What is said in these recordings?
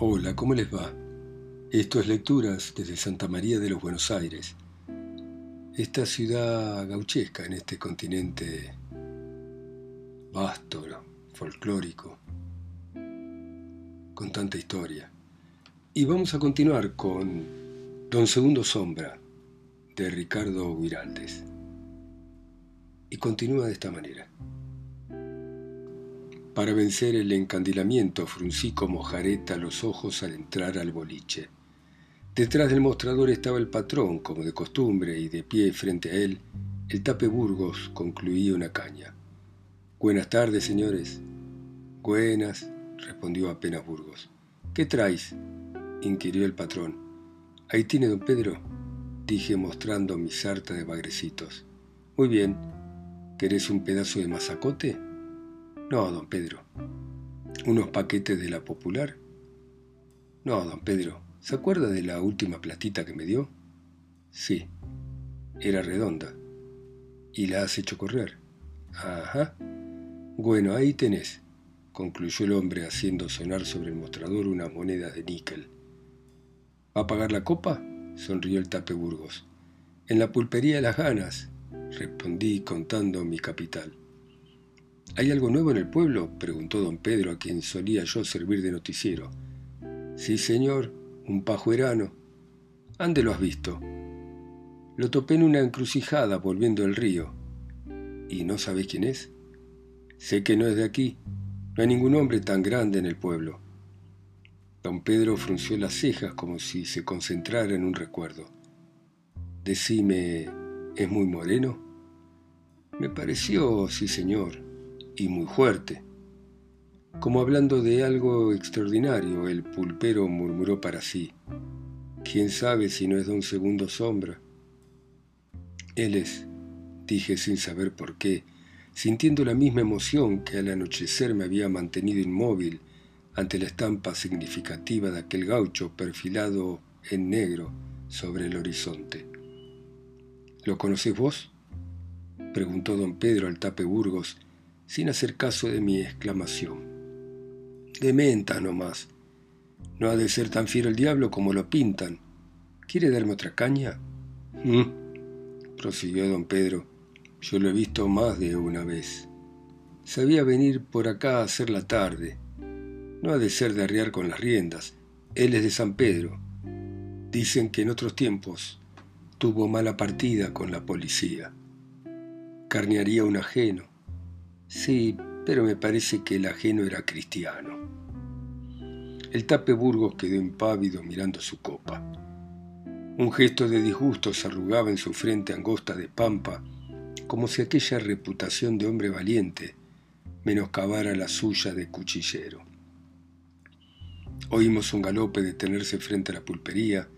Hola, ¿cómo les va? Esto es Lecturas desde Santa María de los Buenos Aires, esta ciudad gauchesca en este continente vasto, folclórico, con tanta historia. Y vamos a continuar con Don Segundo Sombra de Ricardo Viraldes. Y continúa de esta manera. Para vencer el encandilamiento fruncí como jareta los ojos al entrar al boliche. Detrás del mostrador estaba el patrón, como de costumbre, y de pie frente a él, el tape Burgos concluía una caña. Buenas tardes, señores. Buenas, respondió apenas Burgos. ¿Qué traes? inquirió el patrón. Ahí tiene don Pedro, dije mostrando mi sarta de bagrecitos. Muy bien. ¿Querés un pedazo de mazacote? No, don Pedro. ¿Unos paquetes de la popular? No, don Pedro. ¿Se acuerda de la última platita que me dio? Sí. Era redonda. ¿Y la has hecho correr? Ajá. Bueno, ahí tenés, concluyó el hombre haciendo sonar sobre el mostrador unas monedas de níquel. ¿Va a pagar la copa? sonrió el tape Burgos. En la pulpería de las ganas, respondí contando mi capital. ¿Hay algo nuevo en el pueblo? preguntó don Pedro, a quien solía yo servir de noticiero. Sí, señor, un pajuerano. ¿Ande lo has visto? Lo topé en una encrucijada volviendo al río. ¿Y no sabéis quién es? Sé que no es de aquí. No hay ningún hombre tan grande en el pueblo. Don Pedro frunció las cejas como si se concentrara en un recuerdo. Decime, ¿es muy moreno? Me pareció, sí señor, y muy fuerte. Como hablando de algo extraordinario, el pulpero murmuró para sí. ¿Quién sabe si no es don Segundo Sombra? Él es, dije sin saber por qué, sintiendo la misma emoción que al anochecer me había mantenido inmóvil ante la estampa significativa de aquel gaucho perfilado en negro sobre el horizonte. ¿Lo conocés vos? preguntó don Pedro al tape Burgos, sin hacer caso de mi exclamación. De menta nomás. No ha de ser tan fiero el diablo como lo pintan. ¿Quiere darme otra caña? ¿Mm? prosiguió don Pedro. Yo lo he visto más de una vez. Sabía venir por acá a hacer la tarde. No ha de ser de arriar con las riendas. Él es de San Pedro. Dicen que en otros tiempos tuvo mala partida con la policía. Carnearía un ajeno. Sí, pero me parece que el ajeno era cristiano. El tape Burgos quedó impávido mirando su copa. Un gesto de disgusto se arrugaba en su frente angosta de pampa, como si aquella reputación de hombre valiente menoscabara la suya de cuchillero. Oímos un galope detenerse frente a la pulpería,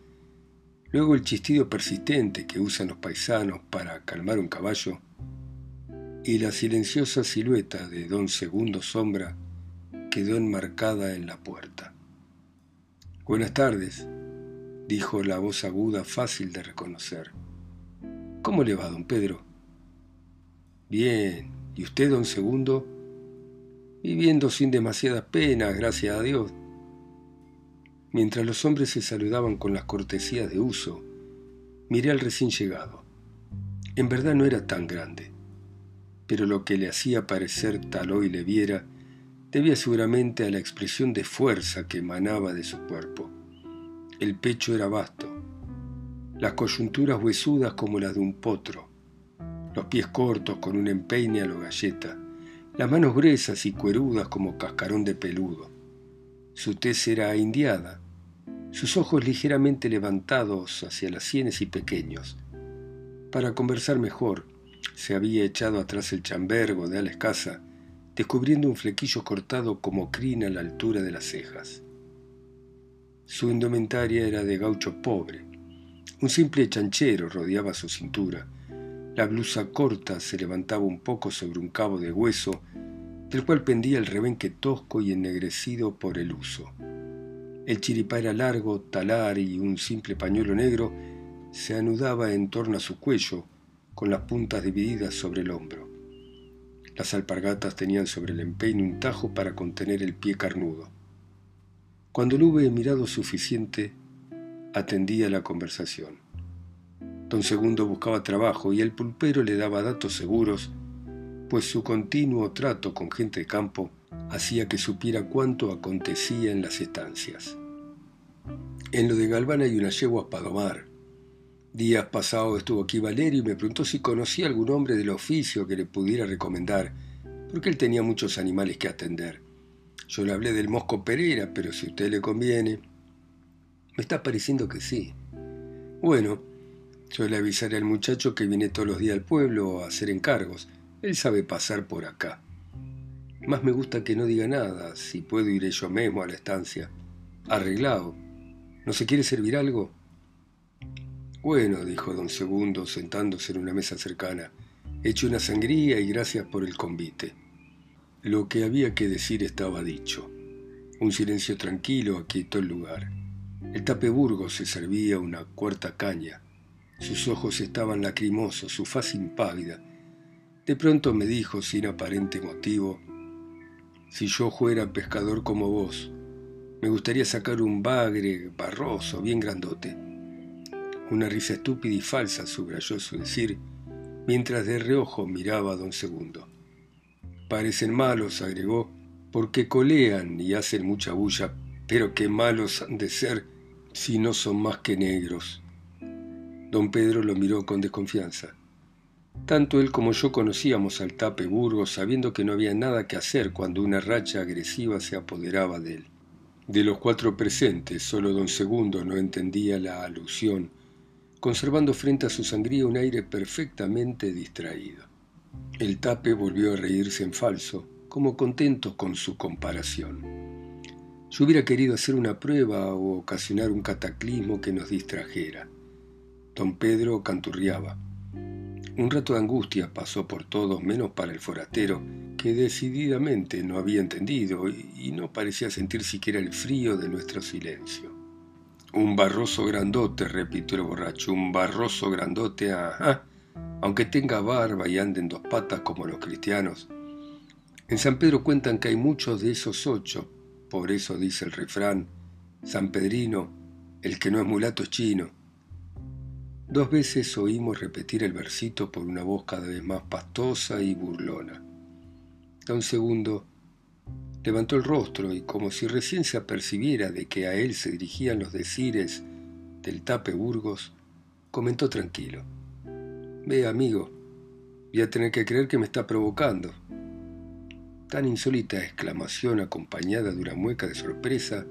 luego el chistido persistente que usan los paisanos para calmar un caballo, y la silenciosa silueta de don Segundo Sombra quedó enmarcada en la puerta. Buenas tardes, dijo la voz aguda fácil de reconocer. ¿Cómo le va, don Pedro? Bien, ¿y usted, don Segundo? Viviendo sin demasiadas penas, gracias a Dios. Mientras los hombres se saludaban con las cortesías de uso, miré al recién llegado. En verdad no era tan grande pero lo que le hacía parecer tal hoy le viera debía seguramente a la expresión de fuerza que emanaba de su cuerpo. El pecho era vasto, las coyunturas huesudas como las de un potro, los pies cortos con un empeine a lo galleta, las manos gruesas y cuerudas como cascarón de peludo. Su tez era indiada, sus ojos ligeramente levantados hacia las sienes y pequeños. Para conversar mejor, se había echado atrás el chambergo de ala escasa, descubriendo un flequillo cortado como crina a la altura de las cejas. Su indumentaria era de gaucho pobre. Un simple chanchero rodeaba su cintura. La blusa corta se levantaba un poco sobre un cabo de hueso, del cual pendía el rebenque tosco y ennegrecido por el uso. El chiripá era largo, talar y un simple pañuelo negro se anudaba en torno a su cuello, con las puntas divididas sobre el hombro. Las alpargatas tenían sobre el empeine un tajo para contener el pie carnudo. Cuando lo hube mirado suficiente, atendía la conversación. Don Segundo buscaba trabajo y el pulpero le daba datos seguros, pues su continuo trato con gente de campo hacía que supiera cuánto acontecía en las estancias. En lo de Galván hay una yegua para domar. Días pasados estuvo aquí Valerio y me preguntó si conocía algún hombre del oficio que le pudiera recomendar, porque él tenía muchos animales que atender. Yo le hablé del Mosco Pereira, pero si a usted le conviene. Me está pareciendo que sí. Bueno, yo le avisaré al muchacho que viene todos los días al pueblo a hacer encargos. Él sabe pasar por acá. Más me gusta que no diga nada, si puedo iré yo mismo a la estancia. Arreglado. ¿No se quiere servir algo? Bueno, dijo don Segundo, sentándose en una mesa cercana. Hecho una sangría y gracias por el convite. Lo que había que decir estaba dicho. Un silencio tranquilo aquietó el lugar. El tapeburgo se servía una cuarta caña. Sus ojos estaban lacrimosos, su faz impávida. De pronto me dijo, sin aparente motivo, si yo fuera pescador como vos, me gustaría sacar un bagre barroso, bien grandote. Una risa estúpida y falsa subrayó su decir, mientras de reojo miraba a don Segundo. Parecen malos, agregó, porque colean y hacen mucha bulla, pero qué malos han de ser si no son más que negros. Don Pedro lo miró con desconfianza. Tanto él como yo conocíamos al Tape Burgos, sabiendo que no había nada que hacer cuando una racha agresiva se apoderaba de él. De los cuatro presentes, solo don Segundo no entendía la alusión, conservando frente a su sangría un aire perfectamente distraído. El tape volvió a reírse en falso, como contento con su comparación. Yo hubiera querido hacer una prueba o ocasionar un cataclismo que nos distrajera. Don Pedro canturriaba. Un rato de angustia pasó por todos, menos para el forastero, que decididamente no había entendido y no parecía sentir siquiera el frío de nuestro silencio. Un barroso grandote, repitió el borracho, un barroso grandote, ajá aunque tenga barba y ande en dos patas como los cristianos. En San Pedro cuentan que hay muchos de esos ocho, por eso dice el refrán, San Pedrino, el que no es mulato es chino. Dos veces oímos repetir el versito por una voz cada vez más pastosa y burlona. Don Segundo levantó el rostro y como si recién se apercibiera de que a él se dirigían los decires del tape Burgos, comentó tranquilo. Ve, amigo, voy a tener que creer que me está provocando. Tan insólita exclamación acompañada de una mueca de sorpresa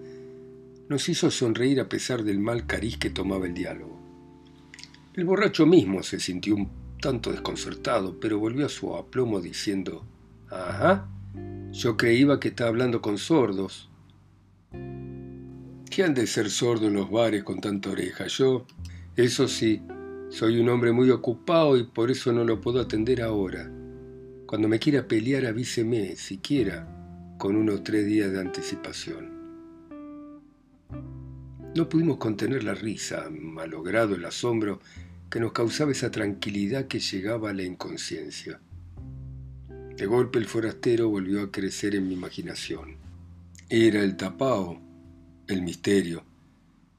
nos hizo sonreír a pesar del mal cariz que tomaba el diálogo. El borracho mismo se sintió un tanto desconcertado, pero volvió a su aplomo diciendo, Ajá, yo creía que estaba hablando con sordos. ¿Qué han de ser sordos en los bares con tanta oreja? Yo, eso sí, soy un hombre muy ocupado y por eso no lo puedo atender ahora. Cuando me quiera pelear avíseme, siquiera, con unos tres días de anticipación. No pudimos contener la risa, malogrado el asombro que nos causaba esa tranquilidad que llegaba a la inconsciencia. De golpe el forastero volvió a crecer en mi imaginación. Era el tapao, el misterio,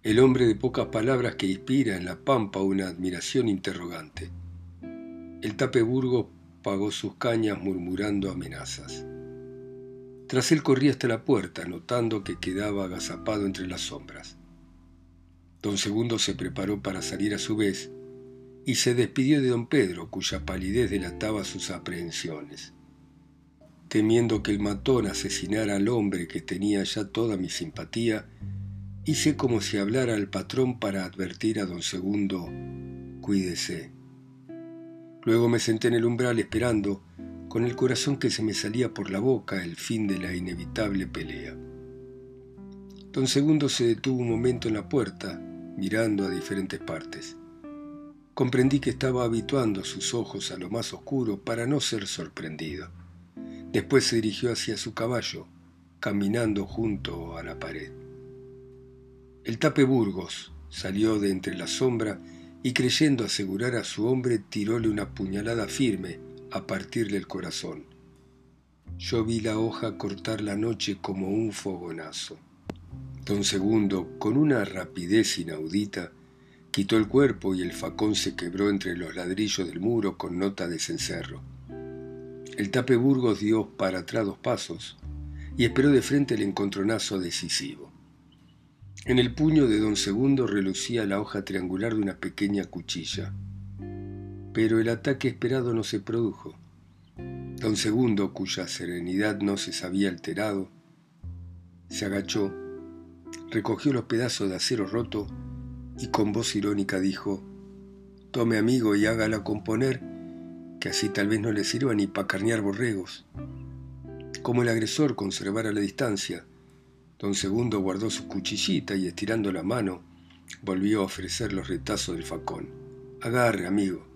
el hombre de pocas palabras que inspira en la pampa una admiración interrogante. El tapeburgo pagó sus cañas murmurando amenazas. Tras él corría hasta la puerta, notando que quedaba agazapado entre las sombras. Don Segundo se preparó para salir a su vez y se despidió de don Pedro, cuya palidez delataba sus aprehensiones. Temiendo que el matón asesinara al hombre que tenía ya toda mi simpatía, Hice como si hablara al patrón para advertir a don Segundo, cuídese. Luego me senté en el umbral esperando, con el corazón que se me salía por la boca, el fin de la inevitable pelea. Don Segundo se detuvo un momento en la puerta, mirando a diferentes partes. Comprendí que estaba habituando sus ojos a lo más oscuro para no ser sorprendido. Después se dirigió hacia su caballo, caminando junto a la pared. El tape Burgos salió de entre la sombra y creyendo asegurar a su hombre tiróle una puñalada firme a partirle el corazón. Yo vi la hoja cortar la noche como un fogonazo. Don Segundo, con una rapidez inaudita, quitó el cuerpo y el facón se quebró entre los ladrillos del muro con nota de cencerro. El tape Burgos dio para atrás dos pasos y esperó de frente el encontronazo decisivo. En el puño de don Segundo relucía la hoja triangular de una pequeña cuchilla. Pero el ataque esperado no se produjo. Don Segundo, cuya serenidad no se sabía alterado, se agachó recogió los pedazos de acero roto y con voz irónica dijo, Tome amigo y hágala componer, que así tal vez no le sirva ni para carnear borregos. Como el agresor conservara la distancia, don Segundo guardó su cuchillita y estirando la mano, volvió a ofrecer los retazos del facón. Agarre, amigo.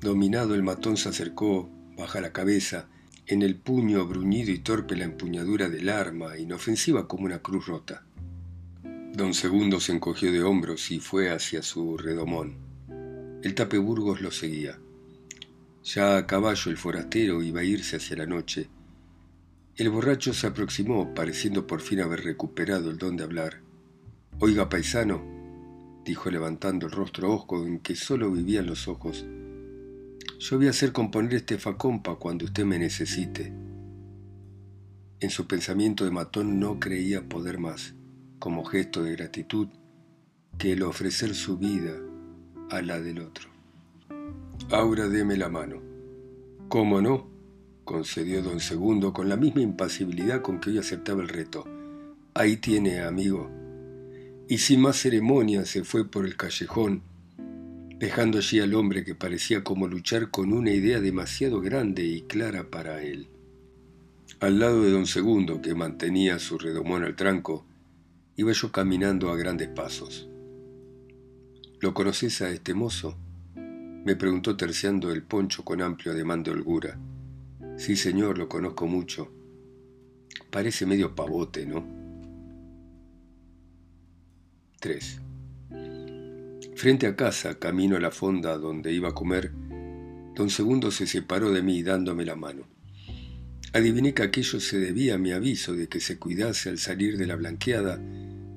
Dominado el matón se acercó, baja la cabeza, en el puño bruñido y torpe la empuñadura del arma, inofensiva como una cruz rota. Don Segundo se encogió de hombros y fue hacia su redomón. El tape Burgos lo seguía. Ya a caballo el forastero iba a irse hacia la noche. El borracho se aproximó, pareciendo por fin haber recuperado el don de hablar. Oiga, paisano, dijo levantando el rostro hosco en que solo vivían los ojos, yo voy a hacer componer este facompa cuando usted me necesite. En su pensamiento de matón no creía poder más, como gesto de gratitud, que el ofrecer su vida a la del otro. Aura, deme la mano. ¿Cómo no? concedió don Segundo con la misma impasibilidad con que hoy aceptaba el reto. Ahí tiene, amigo. Y sin más ceremonia se fue por el callejón dejando allí al hombre que parecía como luchar con una idea demasiado grande y clara para él. Al lado de don Segundo, que mantenía su redomón al tranco, iba yo caminando a grandes pasos. ¿Lo conoces a este mozo? Me preguntó terciando el poncho con amplio ademán de holgura. Sí, señor, lo conozco mucho. Parece medio pavote, ¿no? 3. Frente a casa, camino a la fonda donde iba a comer, don Segundo se separó de mí dándome la mano. Adiviné que aquello se debía a mi aviso de que se cuidase al salir de la blanqueada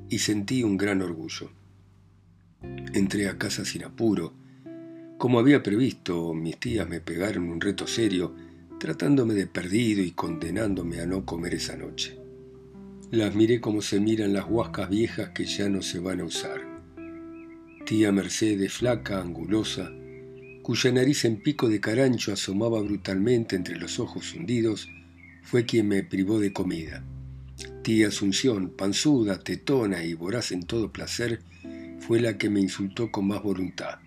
y sentí un gran orgullo. Entré a casa sin apuro. Como había previsto, mis tías me pegaron un reto serio, tratándome de perdido y condenándome a no comer esa noche. Las miré como se miran las huascas viejas que ya no se van a usar tía Mercedes, flaca, angulosa, cuya nariz en pico de carancho asomaba brutalmente entre los ojos hundidos, fue quien me privó de comida. Tía Asunción, panzuda, tetona y voraz en todo placer, fue la que me insultó con más voluntad.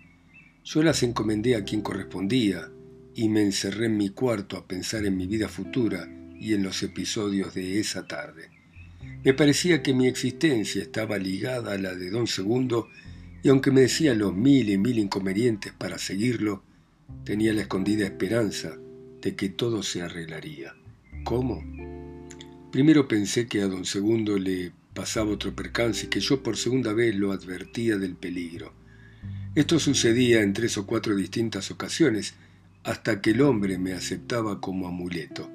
Yo las encomendé a quien correspondía y me encerré en mi cuarto a pensar en mi vida futura y en los episodios de esa tarde. Me parecía que mi existencia estaba ligada a la de don Segundo y aunque me decía los mil y mil inconvenientes para seguirlo, tenía la escondida esperanza de que todo se arreglaría. ¿Cómo? Primero pensé que a don Segundo le pasaba otro percance y que yo por segunda vez lo advertía del peligro. Esto sucedía en tres o cuatro distintas ocasiones, hasta que el hombre me aceptaba como amuleto.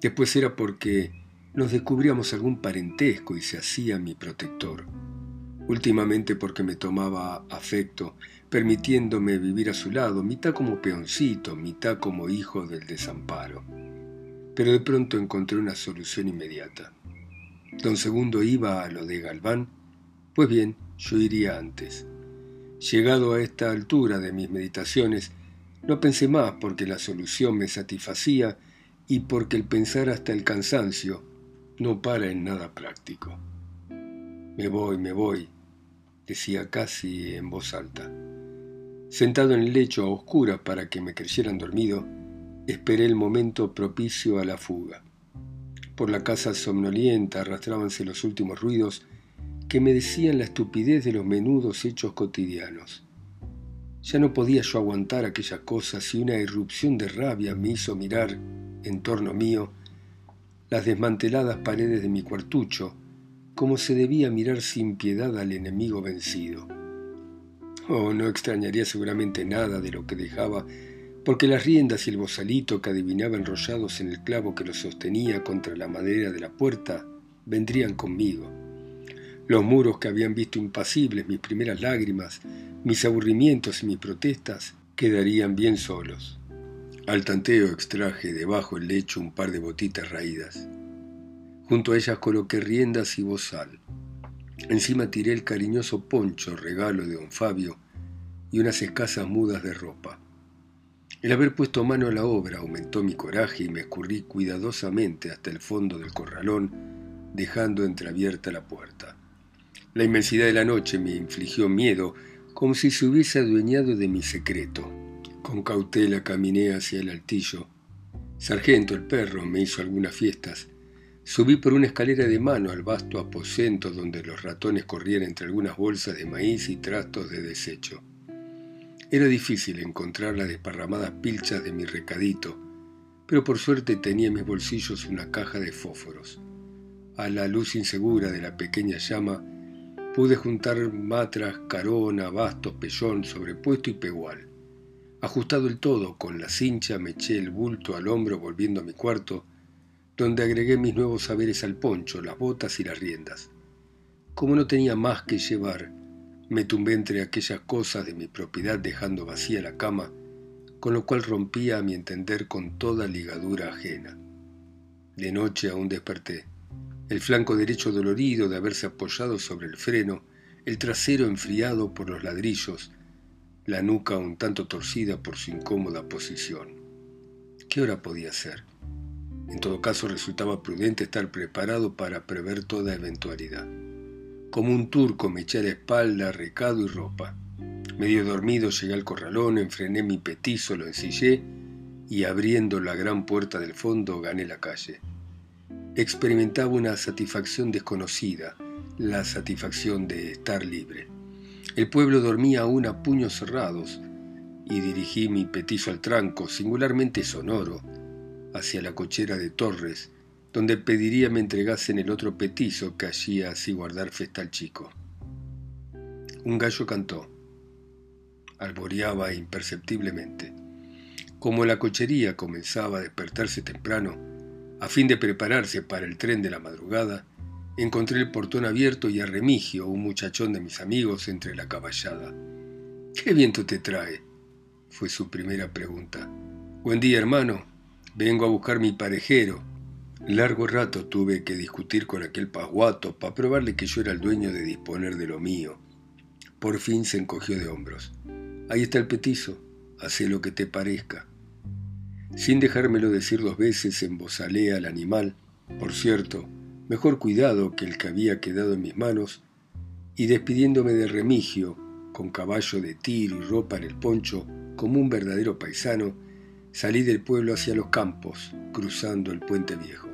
Después era porque nos descubríamos algún parentesco y se hacía mi protector últimamente porque me tomaba afecto, permitiéndome vivir a su lado, mitad como peoncito, mitad como hijo del desamparo. Pero de pronto encontré una solución inmediata. Don Segundo iba a lo de Galván, pues bien, yo iría antes. Llegado a esta altura de mis meditaciones, no pensé más porque la solución me satisfacía y porque el pensar hasta el cansancio no para en nada práctico. Me voy, me voy, decía casi en voz alta. Sentado en el lecho a oscuras para que me creyeran dormido, esperé el momento propicio a la fuga. Por la casa somnolienta arrastrábanse los últimos ruidos que me decían la estupidez de los menudos hechos cotidianos. Ya no podía yo aguantar aquella cosa si una irrupción de rabia me hizo mirar, en torno mío, las desmanteladas paredes de mi cuartucho, como se debía mirar sin piedad al enemigo vencido. Oh, no extrañaría seguramente nada de lo que dejaba, porque las riendas y el bozalito que adivinaba enrollados en el clavo que lo sostenía contra la madera de la puerta vendrían conmigo. Los muros que habían visto impasibles mis primeras lágrimas, mis aburrimientos y mis protestas, quedarían bien solos. Al tanteo extraje debajo del lecho un par de botitas raídas. Junto a ellas coloqué riendas y bozal. Encima tiré el cariñoso poncho, regalo de don Fabio, y unas escasas mudas de ropa. El haber puesto mano a la obra aumentó mi coraje y me escurrí cuidadosamente hasta el fondo del corralón, dejando entreabierta la puerta. La inmensidad de la noche me infligió miedo, como si se hubiese adueñado de mi secreto. Con cautela caminé hacia el altillo. Sargento, el perro, me hizo algunas fiestas. Subí por una escalera de mano al vasto aposento donde los ratones corrían entre algunas bolsas de maíz y trastos de desecho. Era difícil encontrar las desparramadas pilchas de mi recadito, pero por suerte tenía en mis bolsillos una caja de fósforos. A la luz insegura de la pequeña llama pude juntar matras, carona, bastos, pellón, sobrepuesto y pegual. Ajustado el todo, con la cincha me eché el bulto al hombro volviendo a mi cuarto, donde agregué mis nuevos saberes al poncho, las botas y las riendas. Como no tenía más que llevar, me tumbé entre aquellas cosas de mi propiedad dejando vacía la cama, con lo cual rompía a mi entender con toda ligadura ajena. De noche aún desperté, el flanco derecho dolorido de haberse apoyado sobre el freno, el trasero enfriado por los ladrillos, la nuca un tanto torcida por su incómoda posición. ¿Qué hora podía ser? En todo caso resultaba prudente estar preparado para prever toda eventualidad. Como un turco me eché a la espalda, recado y ropa. Medio dormido llegué al corralón, enfrené mi petizo, lo ensillé y abriendo la gran puerta del fondo gané la calle. Experimentaba una satisfacción desconocida, la satisfacción de estar libre. El pueblo dormía aún a puños cerrados y dirigí mi petizo al tranco, singularmente sonoro, hacia la cochera de Torres, donde pediría me entregasen el otro petizo que hacía así guardar festa al chico. Un gallo cantó. Alboreaba imperceptiblemente. Como la cochería comenzaba a despertarse temprano, a fin de prepararse para el tren de la madrugada, encontré el portón abierto y a Remigio, un muchachón de mis amigos, entre la caballada. ¿Qué viento te trae? fue su primera pregunta. Buen día, hermano. Vengo a buscar mi parejero, Largo rato tuve que discutir con aquel pasguato para probarle que yo era el dueño de disponer de lo mío. Por fin se encogió de hombros. Ahí está el petizo, hace lo que te parezca. Sin dejármelo decir dos veces, embozalé al animal, por cierto, mejor cuidado que el que había quedado en mis manos, y despidiéndome de Remigio, con caballo de tiro y ropa en el poncho, como un verdadero paisano, salí del pueblo hacia los campos, cruzando el puente viejo.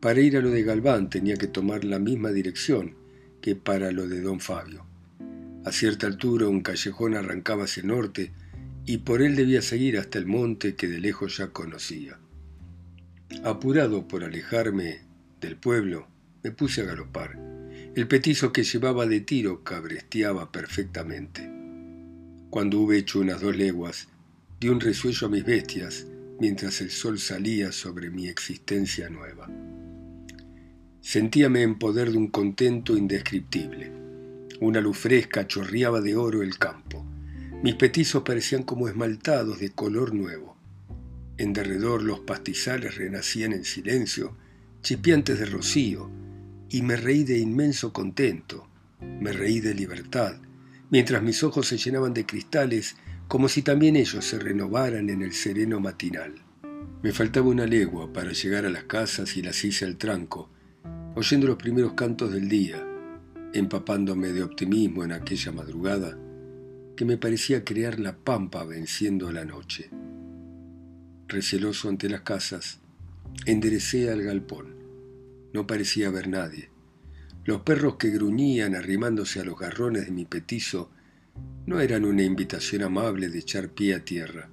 Para ir a lo de Galván tenía que tomar la misma dirección que para lo de don Fabio. A cierta altura un callejón arrancaba hacia norte y por él debía seguir hasta el monte que de lejos ya conocía. Apurado por alejarme del pueblo, me puse a galopar. El petizo que llevaba de tiro cabresteaba perfectamente. Cuando hube hecho unas dos leguas, di un resuello a mis bestias mientras el sol salía sobre mi existencia nueva. Sentíame en poder de un contento indescriptible. Una luz fresca chorreaba de oro el campo. Mis petizos parecían como esmaltados de color nuevo. En derredor los pastizales renacían en silencio, chipiantes de rocío, y me reí de inmenso contento, me reí de libertad, mientras mis ojos se llenaban de cristales como si también ellos se renovaran en el sereno matinal. Me faltaba una legua para llegar a las casas y las hice al tranco, oyendo los primeros cantos del día, empapándome de optimismo en aquella madrugada que me parecía crear la pampa venciendo la noche. Receloso ante las casas, enderecé al galpón. No parecía haber nadie. Los perros que gruñían arrimándose a los garrones de mi petizo no eran una invitación amable de echar pie a tierra.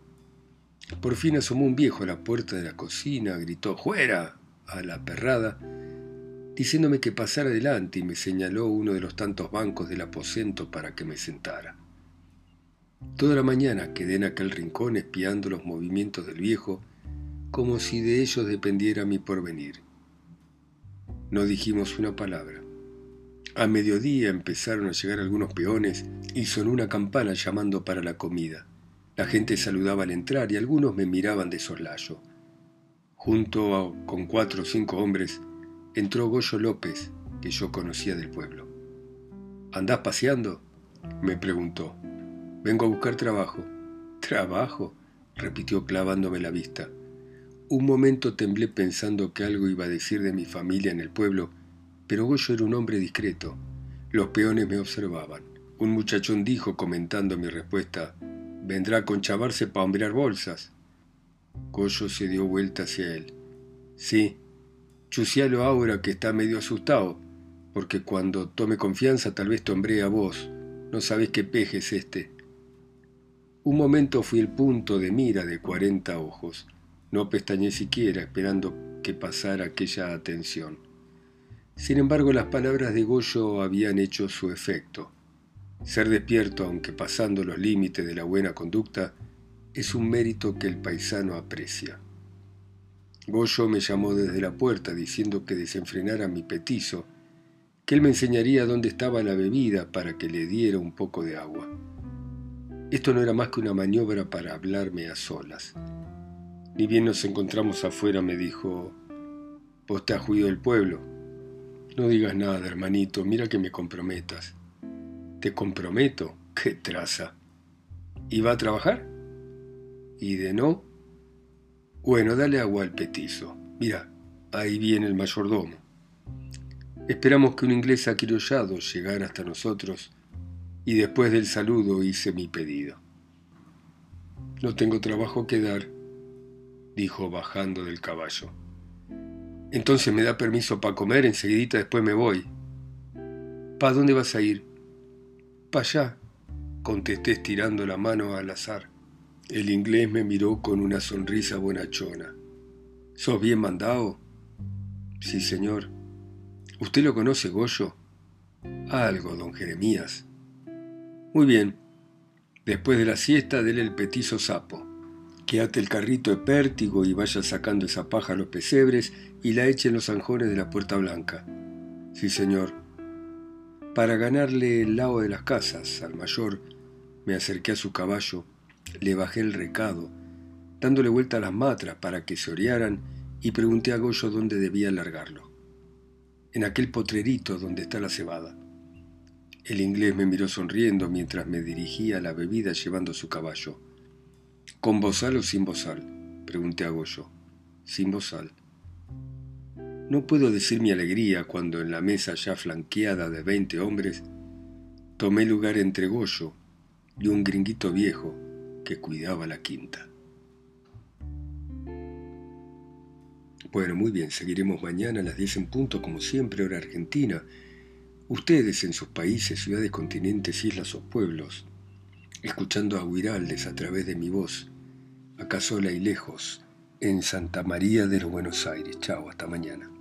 Por fin asomó un viejo a la puerta de la cocina, gritó ¡Fuera! a la perrada diciéndome que pasara adelante y me señaló uno de los tantos bancos del aposento para que me sentara. Toda la mañana quedé en aquel rincón espiando los movimientos del viejo como si de ellos dependiera mi porvenir. No dijimos una palabra. A mediodía empezaron a llegar algunos peones y sonó una campana llamando para la comida. La gente saludaba al entrar y algunos me miraban de soslayo. Junto con cuatro o cinco hombres entró Goyo López, que yo conocía del pueblo. ¿Andás paseando? me preguntó. Vengo a buscar trabajo. ¿Trabajo? repitió clavándome la vista. Un momento temblé pensando que algo iba a decir de mi familia en el pueblo, pero Goyo era un hombre discreto. Los peones me observaban. Un muchachón dijo, comentando mi respuesta, vendrá con chavarse para hombrear bolsas. Goyo se dio vuelta hacia él. Sí, chucialo ahora que está medio asustado, porque cuando tome confianza tal vez te hombre a vos. No sabés qué peje es este. Un momento fui el punto de mira de cuarenta ojos. No pestañé siquiera esperando que pasara aquella atención. Sin embargo, las palabras de Goyo habían hecho su efecto. Ser despierto, aunque pasando los límites de la buena conducta, es un mérito que el paisano aprecia. Goyo me llamó desde la puerta diciendo que desenfrenara mi petizo, que él me enseñaría dónde estaba la bebida para que le diera un poco de agua. Esto no era más que una maniobra para hablarme a solas. Ni bien nos encontramos afuera, me dijo, vos te has huido del pueblo. No digas nada, hermanito, mira que me comprometas. ¿Te comprometo? ¡Qué traza! ¿Y va a trabajar? ¿Y de no? Bueno, dale agua al petizo. Mira, ahí viene el mayordomo. Esperamos que un inglés aquirollado llegara hasta nosotros y después del saludo hice mi pedido. No tengo trabajo que dar, dijo bajando del caballo. Entonces me da permiso para comer, enseguidita después me voy. ¿Pa dónde vas a ir? Pa allá, contesté estirando la mano al azar. El inglés me miró con una sonrisa bonachona. ¿Sos bien mandado? Sí, señor. ¿Usted lo conoce, Goyo? Algo, don Jeremías. Muy bien. Después de la siesta, dele el petizo sapo que ate el carrito de pértigo y vaya sacando esa paja a los pesebres y la eche en los anjones de la puerta blanca. Sí, señor. Para ganarle el lado de las casas al mayor, me acerqué a su caballo, le bajé el recado, dándole vuelta a las matras para que se orearan y pregunté a Goyo dónde debía largarlo. En aquel potrerito donde está la cebada. El inglés me miró sonriendo mientras me dirigía a la bebida llevando su caballo. ¿Con bozal o sin bozal? Pregunté a Goyo. Sin bozal. No puedo decir mi alegría cuando en la mesa ya flanqueada de veinte hombres tomé lugar entre Goyo y un gringuito viejo que cuidaba la quinta. Bueno, muy bien, seguiremos mañana a las 10 en punto, como siempre, hora argentina. Ustedes en sus países, ciudades, continentes, islas o pueblos, escuchando a Huiraldes a través de mi voz acá sola y lejos, en Santa María de los Buenos Aires. Chao, hasta mañana.